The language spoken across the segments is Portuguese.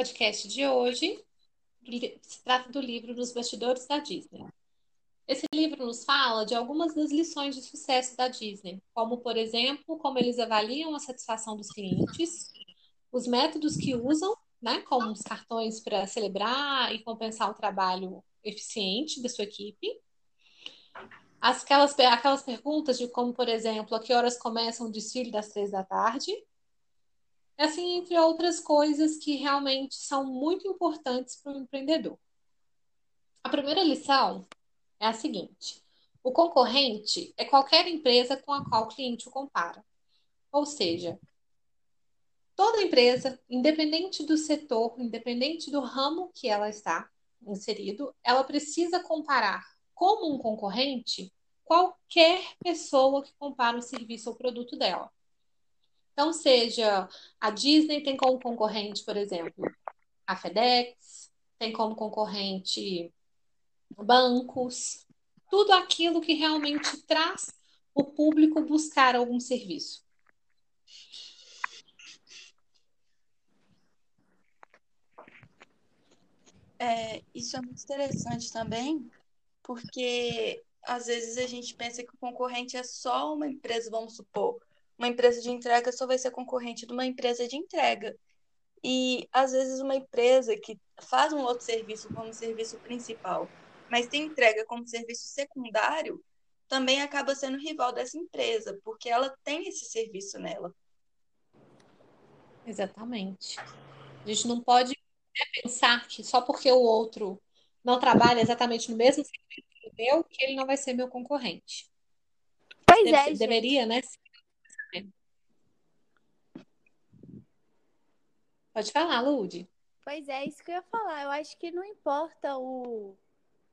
podcast de hoje se trata do livro Nos Bastidores da Disney. Esse livro nos fala de algumas das lições de sucesso da Disney, como, por exemplo, como eles avaliam a satisfação dos clientes, os métodos que usam, né, como os cartões para celebrar e compensar o trabalho eficiente da sua equipe, aquelas, aquelas perguntas de como, por exemplo, a que horas começa o desfile das três da tarde, assim, entre outras coisas que realmente são muito importantes para o empreendedor. A primeira lição é a seguinte: o concorrente é qualquer empresa com a qual o cliente o compara. Ou seja, toda empresa, independente do setor, independente do ramo que ela está inserido, ela precisa comparar como um concorrente qualquer pessoa que compara o serviço ou produto dela. Então, seja a Disney tem como concorrente, por exemplo, a FedEx, tem como concorrente bancos, tudo aquilo que realmente traz o público buscar algum serviço. É, isso é muito interessante também, porque às vezes a gente pensa que o concorrente é só uma empresa, vamos supor, uma empresa de entrega só vai ser concorrente de uma empresa de entrega. E às vezes uma empresa que faz um outro serviço como serviço principal, mas tem entrega como serviço secundário, também acaba sendo rival dessa empresa, porque ela tem esse serviço nela. Exatamente. A gente não pode pensar que só porque o outro não trabalha exatamente no mesmo serviço que o meu, que ele não vai ser meu concorrente. Pois Deve, é, Deveria, né? Pode falar, Lude. Pois é, isso que eu ia falar. Eu acho que não importa o,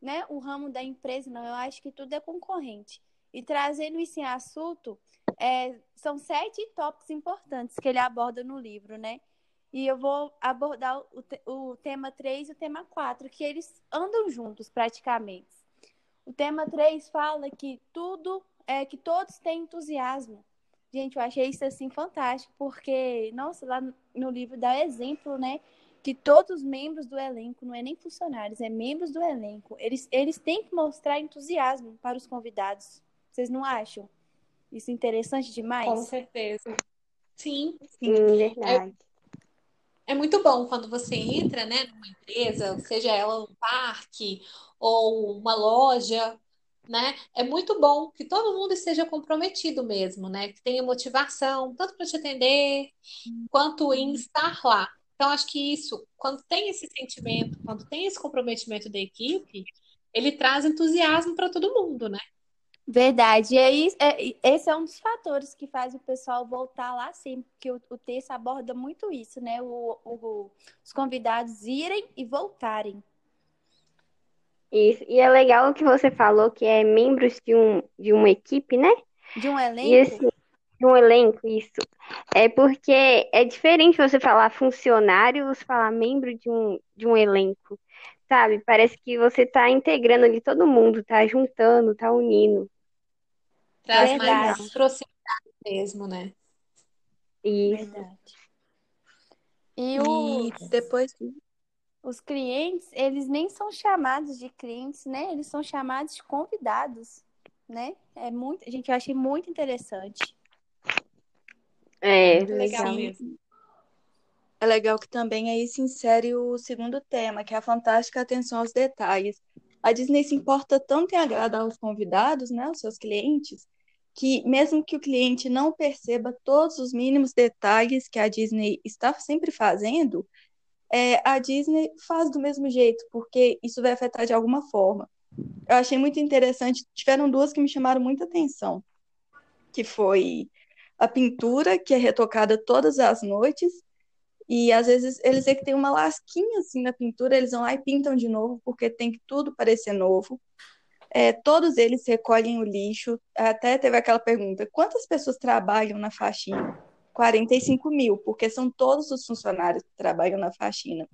né, o ramo da empresa, não. Eu acho que tudo é concorrente. E trazendo isso em assunto, é, são sete tópicos importantes que ele aborda no livro, né? E eu vou abordar o, o tema 3 e o tema 4, que eles andam juntos praticamente. O tema 3 fala que tudo é que todos têm entusiasmo. Gente, eu achei isso assim fantástico, porque, nossa, lá no livro dá exemplo, né? Que todos os membros do elenco, não é nem funcionários, é membros do elenco, eles, eles têm que mostrar entusiasmo para os convidados. Vocês não acham isso interessante demais? Com certeza. Sim, sim, verdade. É, é muito bom quando você entra, né, numa empresa, seja ela um parque ou uma loja, né? É muito bom que todo mundo esteja comprometido mesmo, né? Que tenha motivação, tanto para te atender, quanto em estar lá. Então, acho que isso, quando tem esse sentimento, quando tem esse comprometimento da equipe, ele traz entusiasmo para todo mundo, né? Verdade. E aí, é, esse é um dos fatores que faz o pessoal voltar lá sempre, porque o, o texto aborda muito isso, né? O, o, os convidados irem e voltarem. Isso. E é legal o que você falou, que é membros de, um, de uma equipe, né? De um elenco? E esse, de um elenco, isso. É porque é diferente você falar funcionário e você falar membro de um, de um elenco. Sabe? Parece que você tá integrando ali todo mundo, tá juntando, tá unindo. Traz Verdade. mais proximidade mesmo, né? Isso. Verdade. E, o... e depois os clientes, eles nem são chamados de clientes, né? Eles são chamados de convidados, né? É muito, gente, eu achei muito interessante. É, muito legal mesmo. É legal que também aí se insere o segundo tema, que é a fantástica atenção aos detalhes. A Disney se importa tanto em agradar os convidados, né, os seus clientes, que mesmo que o cliente não perceba todos os mínimos detalhes que a Disney está sempre fazendo, é, a Disney faz do mesmo jeito, porque isso vai afetar de alguma forma. Eu achei muito interessante, tiveram duas que me chamaram muita atenção, que foi a pintura, que é retocada todas as noites, e às vezes eles é que tem uma lasquinha assim na pintura, eles vão lá e pintam de novo, porque tem que tudo parecer novo. É, todos eles recolhem o lixo. Até teve aquela pergunta: quantas pessoas trabalham na faxina? 45 mil, porque são todos os funcionários que trabalham na faxina.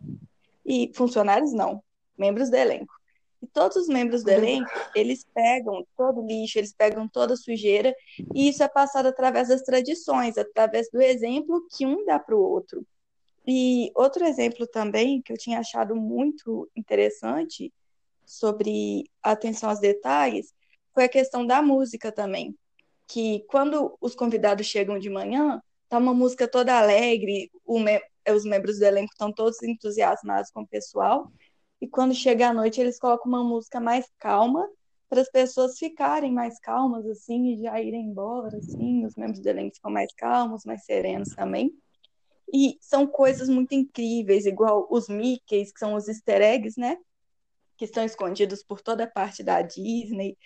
E funcionários não, membros do elenco. E todos os membros do elenco, eles pegam todo o lixo, eles pegam toda a sujeira, e isso é passado através das tradições, através do exemplo que um dá para o outro. E outro exemplo também que eu tinha achado muito interessante sobre atenção aos detalhes foi a questão da música também. Que quando os convidados chegam de manhã, tá uma música toda alegre, me os membros do elenco estão todos entusiasmados com o pessoal, e quando chega a noite eles colocam uma música mais calma para as pessoas ficarem mais calmas assim e já irem embora assim, os membros do elenco ficam mais calmos, mais serenos também. E são coisas muito incríveis, igual os Mickeys, que são os easter eggs, né? Que estão escondidos por toda parte da Disney.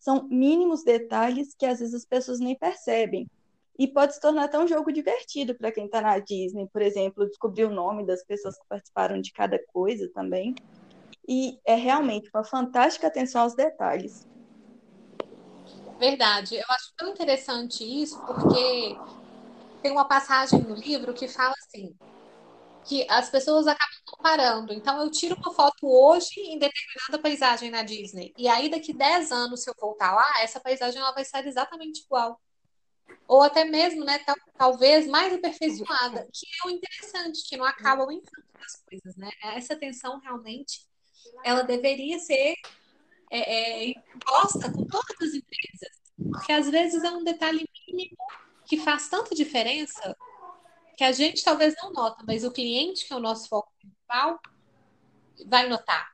São mínimos detalhes que às vezes as pessoas nem percebem. E pode se tornar até um jogo divertido para quem está na Disney, por exemplo, descobrir o nome das pessoas que participaram de cada coisa também. E é realmente uma fantástica atenção aos detalhes. Verdade. Eu acho tão interessante isso, porque tem uma passagem no livro que fala assim, que as pessoas acabam comparando. Então, eu tiro uma foto hoje em determinada paisagem na Disney. E aí, daqui 10 anos, se eu voltar lá, essa paisagem ela vai ser exatamente igual. Ou até mesmo, né, talvez mais aperfeiçoada, que é o interessante, que não acaba o encanto das coisas, né? Essa atenção realmente, ela deveria ser é, é, imposta com todas as empresas. Porque às vezes é um detalhe mínimo que faz tanta diferença que a gente talvez não nota, mas o cliente, que é o nosso foco principal, vai notar.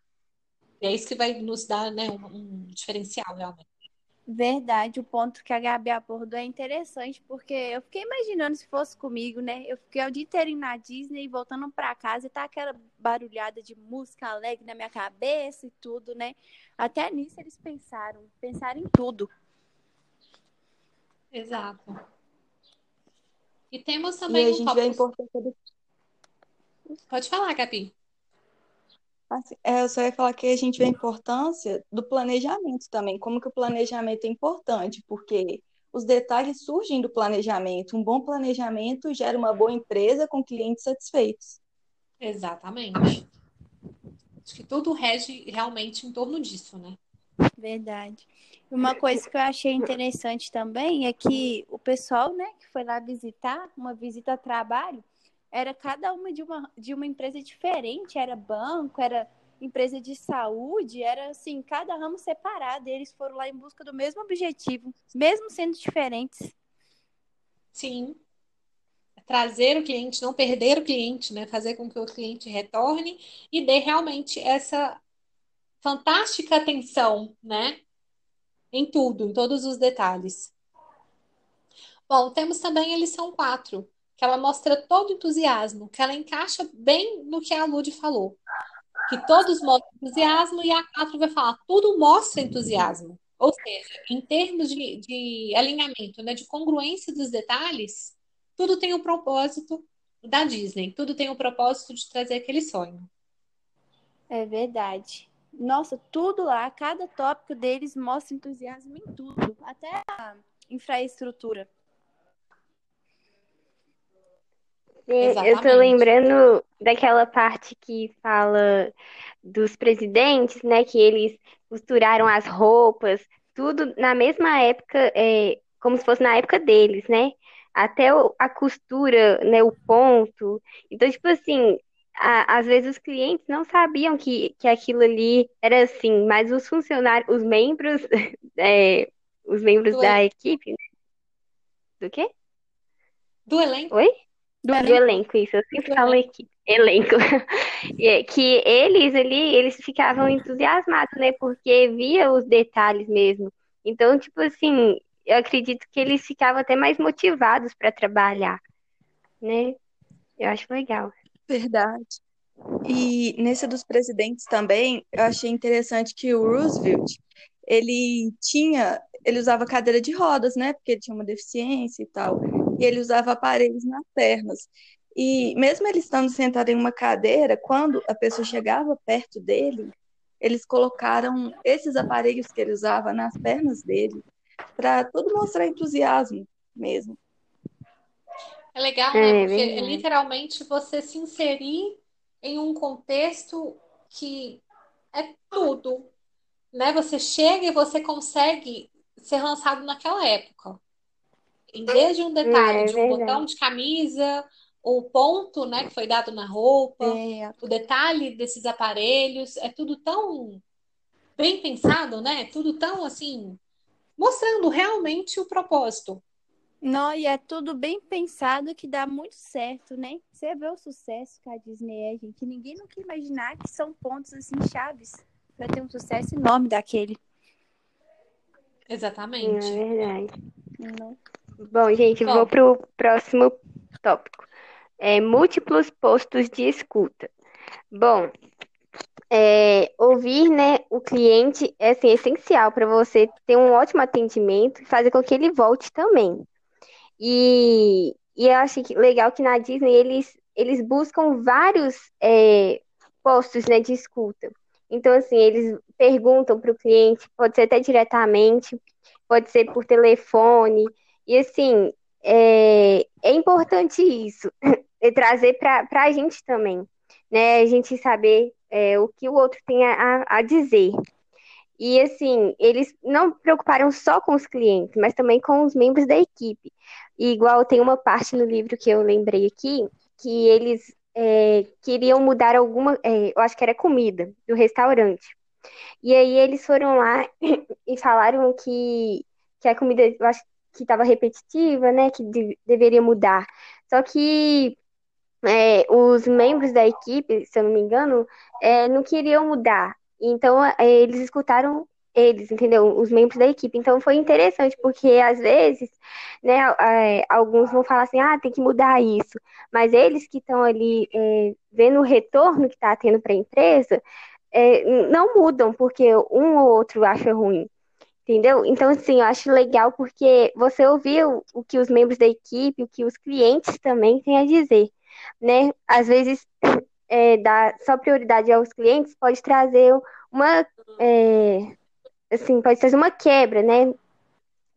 E é isso que vai nos dar né, um, um diferencial, realmente. Verdade, o ponto que a Gabi abordou é interessante, porque eu fiquei imaginando se fosse comigo, né? Eu fiquei o dia inteiro na Disney, voltando para casa e tá aquela barulhada de música alegre na minha cabeça e tudo, né? Até nisso eles pensaram, pensaram em tudo. Exato. E temos também e a gente um vê a importância do... Pode falar, Gabi. Assim, é, eu só ia falar que a gente vê a importância do planejamento também, como que o planejamento é importante, porque os detalhes surgem do planejamento. Um bom planejamento gera uma boa empresa com clientes satisfeitos. Exatamente. Acho que tudo rege realmente em torno disso, né? Verdade. Uma coisa que eu achei interessante também é que o pessoal, né, que foi lá visitar, uma visita a trabalho, era cada uma de uma, de uma empresa diferente, era banco, era empresa de saúde, era assim, cada ramo separado, eles foram lá em busca do mesmo objetivo, mesmo sendo diferentes. Sim. Trazer o cliente, não perder o cliente, né? Fazer com que o cliente retorne e dê realmente essa fantástica atenção, né? Em tudo, em todos os detalhes. Bom, temos também a lição 4, que ela mostra todo entusiasmo, que ela encaixa bem no que a Lud falou. Que todos mostram entusiasmo e a 4 vai falar, tudo mostra entusiasmo. Ou seja, em termos de, de alinhamento, né, de congruência dos detalhes, tudo tem o um propósito da Disney, tudo tem o um propósito de trazer aquele sonho. É verdade. Nossa, tudo lá, cada tópico deles mostra entusiasmo em tudo, até a infraestrutura. Sim, eu tô lembrando daquela parte que fala dos presidentes, né? Que eles costuraram as roupas, tudo na mesma época, é, como se fosse na época deles, né? Até a costura, né? O ponto. Então, tipo assim, a, às vezes os clientes não sabiam que, que aquilo ali era assim, mas os funcionários, os membros, é, os membros Do da equipe. Né? Do quê? Do elenco. Oi? Do, do elenco, isso, eu sempre falo aqui, elenco. É, que eles ali, eles ficavam entusiasmados, né? Porque via os detalhes mesmo. Então, tipo assim, eu acredito que eles ficavam até mais motivados para trabalhar, né? Eu acho legal. Verdade. E nesse dos presidentes também, eu achei interessante que o Roosevelt, ele tinha, ele usava cadeira de rodas, né? Porque ele tinha uma deficiência e tal e ele usava aparelhos nas pernas. E mesmo ele estando sentado em uma cadeira, quando a pessoa chegava perto dele, eles colocaram esses aparelhos que ele usava nas pernas dele, para tudo mostrar entusiasmo mesmo. É legal, né? É, Porque é literalmente você se inserir em um contexto que é tudo, né? Você chega e você consegue ser lançado naquela época. Desde um detalhe é, de um verdade. botão de camisa o ponto, né, que foi dado na roupa, É, o detalhe desses aparelhos, é tudo tão bem pensado, né? Tudo tão assim, mostrando realmente o propósito. Não, e é tudo bem pensado que dá muito certo, né? Você vê o sucesso que a Disney é, gente. Ninguém nunca ia imaginar que são pontos assim chaves para ter um sucesso enorme daquele. É Exatamente. verdade. Não. Bom, gente, Bom. vou pro próximo tópico. É, múltiplos postos de escuta. Bom, é, ouvir, né, o cliente é assim, essencial para você ter um ótimo atendimento e fazer com que ele volte também. E, e eu acho que legal que na Disney eles, eles buscam vários é, postos, né, de escuta. Então, assim, eles perguntam para o cliente, pode ser até diretamente, pode ser por telefone. E, assim, é, é importante isso, e trazer para a gente também, né? A gente saber é, o que o outro tem a, a dizer. E, assim, eles não preocuparam só com os clientes, mas também com os membros da equipe. E, igual tem uma parte no livro que eu lembrei aqui, que eles é, queriam mudar alguma, é, eu acho que era comida do restaurante. E aí eles foram lá e falaram que, que a comida, eu acho que estava repetitiva, né, que de- deveria mudar. Só que é, os membros da equipe, se eu não me engano, é, não queriam mudar. Então, é, eles escutaram eles, entendeu? Os membros da equipe. Então, foi interessante, porque às vezes, né, é, alguns vão falar assim, ah, tem que mudar isso. Mas eles que estão ali é, vendo o retorno que está tendo para a empresa, é, não mudam, porque um ou outro acha ruim. Entendeu? Então, assim, eu acho legal porque você ouviu o que os membros da equipe, o que os clientes também têm a dizer, né? Às vezes, é, dar só prioridade aos clientes pode trazer uma, é, assim, pode trazer uma quebra, né?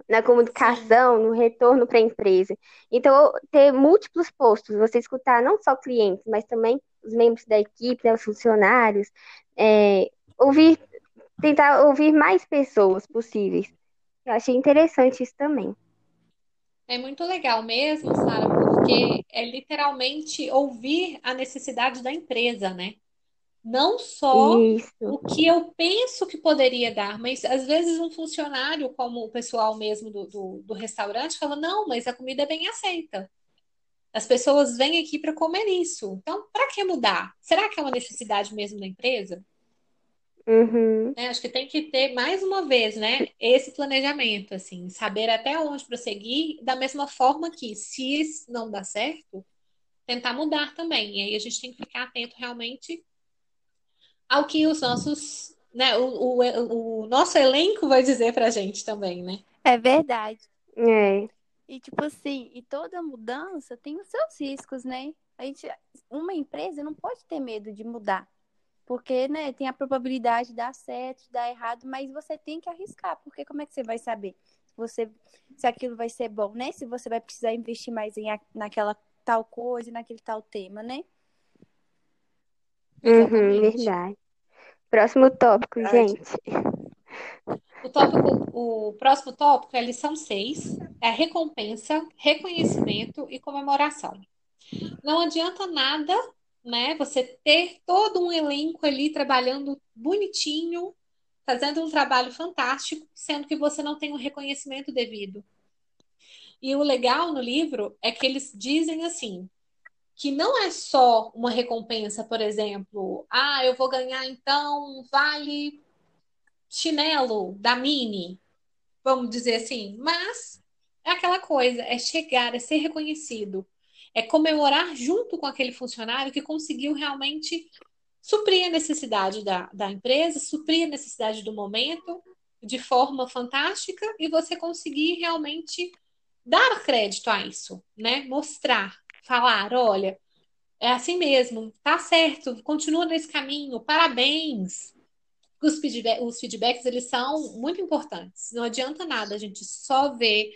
Na comunicação, no retorno para a empresa. Então, ter múltiplos postos, você escutar não só clientes, mas também os membros da equipe, né, os funcionários, é, ouvir tentar ouvir mais pessoas possíveis. Eu achei interessante isso também. É muito legal mesmo, Sara, porque é literalmente ouvir a necessidade da empresa, né? Não só Isso. o que eu penso que poderia dar, mas às vezes um funcionário, como o pessoal mesmo do, do, do restaurante, fala: não, mas a comida é bem aceita. As pessoas vêm aqui para comer isso. Então, para que mudar? Será que é uma necessidade mesmo da empresa? Uhum. né? Acho que tem que ter mais uma vez, né? Esse planejamento, assim, saber até onde prosseguir, da mesma forma que, se isso não dá certo, tentar mudar também. E aí a gente tem que ficar atento realmente ao que os nossos, né? O, o, o nosso elenco vai dizer pra gente também, né? É verdade. É. E tipo assim, e toda mudança tem os seus riscos, né? A gente, uma empresa não pode ter medo de mudar. Porque, né, tem a probabilidade de dar certo, de dar errado, mas você tem que arriscar, porque como é que você vai saber se você se aquilo vai ser bom, né? Se você vai precisar investir mais em, naquela tal coisa, naquele tal tema, né? Uhum, verdade. Próximo tópico, Verdade. gente. O tópico, o próximo tópico é a lição 6, é a recompensa, reconhecimento e comemoração. Não adianta nada, né, você ter todo um elenco ali trabalhando bonitinho, fazendo um trabalho fantástico, sendo que você não tem o reconhecimento devido. E o legal no livro é que eles dizem assim, que não é só uma recompensa, por exemplo, ah, eu vou ganhar então um vale chinelo da Mini, vamos dizer assim, mas é aquela coisa, é chegar, é ser reconhecido, é comemorar junto com aquele funcionário que conseguiu realmente suprir a necessidade da, da empresa, suprir a necessidade do momento de forma fantástica e você conseguir realmente dar crédito a isso, né? Mostrar, falar, olha, é assim mesmo, tá certo, continua nesse caminho, parabéns. Os, feedback, os feedbacks, eles são muito importantes. Não adianta nada a gente só ver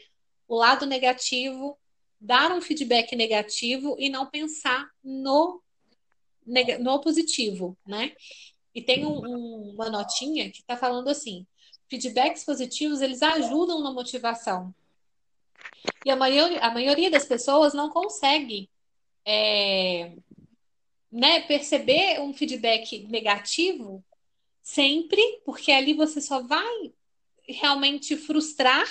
o lado negativo, dar um feedback negativo e não pensar no, no positivo, né? E tem um, um, uma notinha que está falando assim, feedbacks positivos, eles ajudam na motivação. E a maioria, a maioria das pessoas não consegue é, né, perceber um feedback negativo sempre, porque ali você só vai realmente frustrar,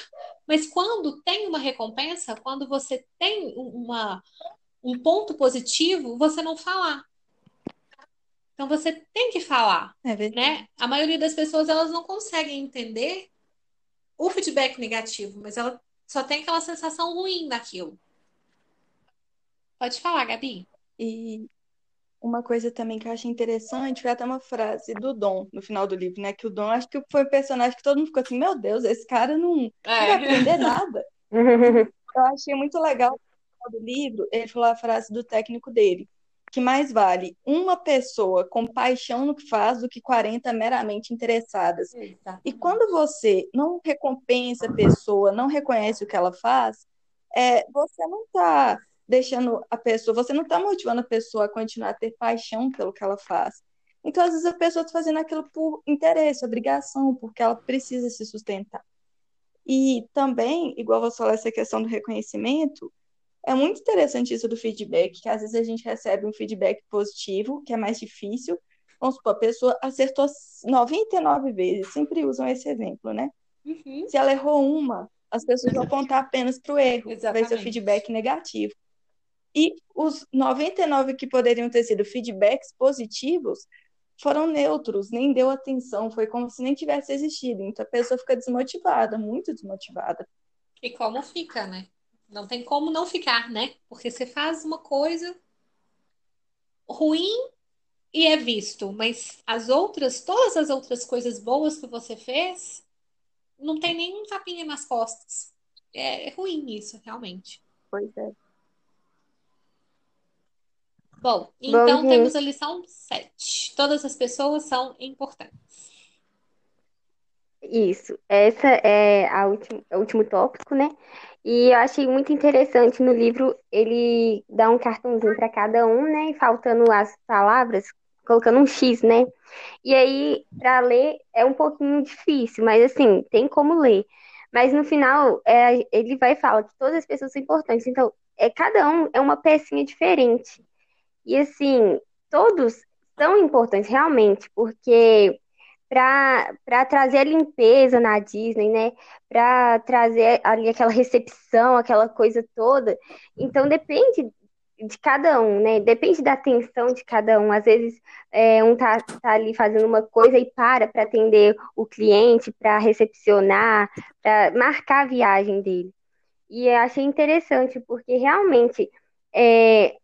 mas quando tem uma recompensa, quando você tem uma, um ponto positivo, você não falar. Então você tem que falar, É né? A maioria das pessoas elas não conseguem entender o feedback negativo, mas ela só tem aquela sensação ruim daquilo. Pode falar, Gabi. E uma coisa também que eu achei interessante foi até uma frase do Dom no final do livro, né? Que o Dom acho que foi um personagem que todo mundo ficou assim, meu Deus, esse cara não, não vai aprender nada. Eu achei muito legal no final do livro, ele falou a frase do técnico dele, que mais vale uma pessoa com paixão no que faz do que 40 meramente interessadas. E quando você não recompensa a pessoa, não reconhece o que ela faz, é, você não está deixando a pessoa, você não está motivando a pessoa a continuar a ter paixão pelo que ela faz. Então, às vezes, a pessoa está fazendo aquilo por interesse, obrigação, porque ela precisa se sustentar. E também, igual você falou, essa questão do reconhecimento, é muito interessante isso do feedback, que às vezes a gente recebe um feedback positivo, que é mais difícil. Vamos supor, a pessoa acertou 99 vezes, sempre usam esse exemplo, né? Uhum. Se ela errou uma, as pessoas vão apontar apenas para o erro, vai ser o Exatamente. feedback negativo. E os 99 que poderiam ter sido feedbacks positivos foram neutros, nem deu atenção, foi como se nem tivesse existido. Então a pessoa fica desmotivada, muito desmotivada. E como fica, né? Não tem como não ficar, né? Porque você faz uma coisa ruim e é visto, mas as outras, todas as outras coisas boas que você fez, não tem nenhum tapinha nas costas. É, é ruim isso, realmente. Pois é. Bom, então gente. temos a lição 7. Todas as pessoas são importantes. Isso, essa é a última, o último tópico, né? E eu achei muito interessante no livro, ele dá um cartãozinho para cada um, né? E faltando as palavras, colocando um X, né? E aí, para ler, é um pouquinho difícil, mas assim, tem como ler. Mas no final, é, ele vai falar que todas as pessoas são importantes. Então, é, cada um é uma pecinha diferente. E assim, todos são importantes realmente, porque para trazer a limpeza na Disney, né? Para trazer ali aquela recepção, aquela coisa toda. Então depende de cada um, né? Depende da atenção de cada um. Às vezes é, um tá, tá ali fazendo uma coisa e para para atender o cliente, para recepcionar, para marcar a viagem dele. E eu achei interessante, porque realmente é,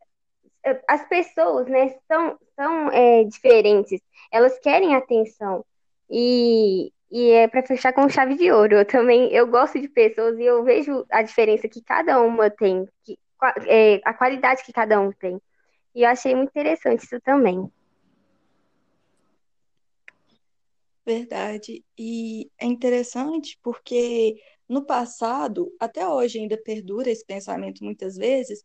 as pessoas, né, são, são é, diferentes. Elas querem atenção. E, e é para fechar com chave de ouro. Eu também eu gosto de pessoas e eu vejo a diferença que cada uma tem, que, é, a qualidade que cada um tem. E eu achei muito interessante isso também. Verdade. E é interessante porque no passado, até hoje ainda perdura esse pensamento muitas vezes,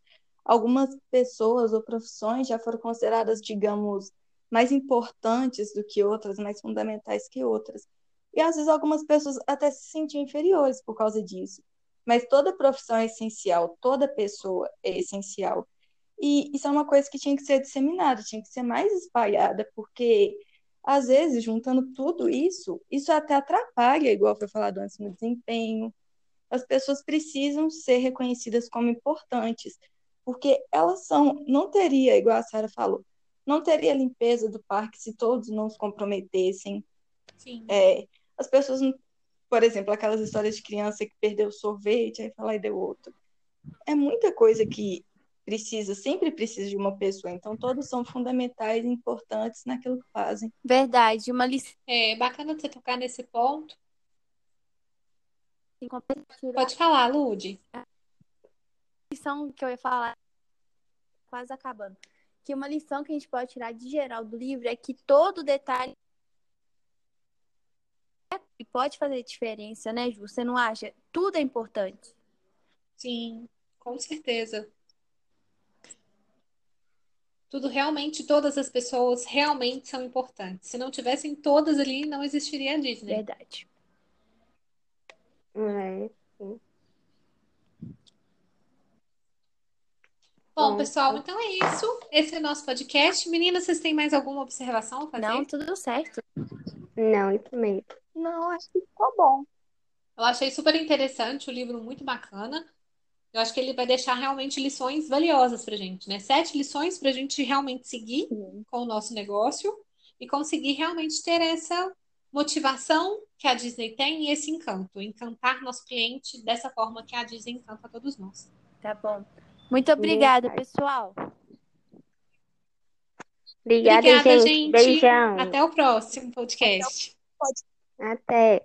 algumas pessoas ou profissões já foram consideradas, digamos, mais importantes do que outras, mais fundamentais que outras. E às vezes algumas pessoas até se sentiam inferiores por causa disso. Mas toda profissão é essencial, toda pessoa é essencial. E isso é uma coisa que tinha que ser disseminada, tinha que ser mais espalhada, porque às vezes, juntando tudo isso, isso até atrapalha, igual foi falado antes, no desempenho. As pessoas precisam ser reconhecidas como importantes, porque elas são, não teria, igual a Sara falou, não teria limpeza do parque se todos não se comprometessem. Sim. É, as pessoas, por exemplo, aquelas histórias de criança que perdeu sorvete, aí fala e deu outro. É muita coisa que precisa, sempre precisa de uma pessoa. Então, todos são fundamentais e importantes naquilo que fazem. Verdade. Uma lição É bacana você tocar nesse ponto. Pode falar, Lude. Lição que eu ia falar, quase acabando. Que uma lição que a gente pode tirar de geral do livro é que todo detalhe pode fazer diferença, né, Ju? Você não acha? Tudo é importante. Sim, com certeza. Tudo realmente, todas as pessoas realmente são importantes. Se não tivessem todas ali, não existiria a Disney. Verdade. É. Bom, pessoal, então é isso. Esse é o nosso podcast. Meninas, vocês têm mais alguma observação a fazer? Não, tudo certo. Não, isso mesmo. Não, acho que ficou bom. Eu achei super interessante, o livro muito bacana. Eu acho que ele vai deixar realmente lições valiosas pra gente, né? Sete lições pra gente realmente seguir Sim. com o nosso negócio e conseguir realmente ter essa motivação que a Disney tem e esse encanto, encantar nosso cliente dessa forma que a Disney encanta todos nós. Tá bom. Muito obrigada, pessoal. Obrigada, Obrigada, gente. gente. Beijão. Até o próximo podcast. Até.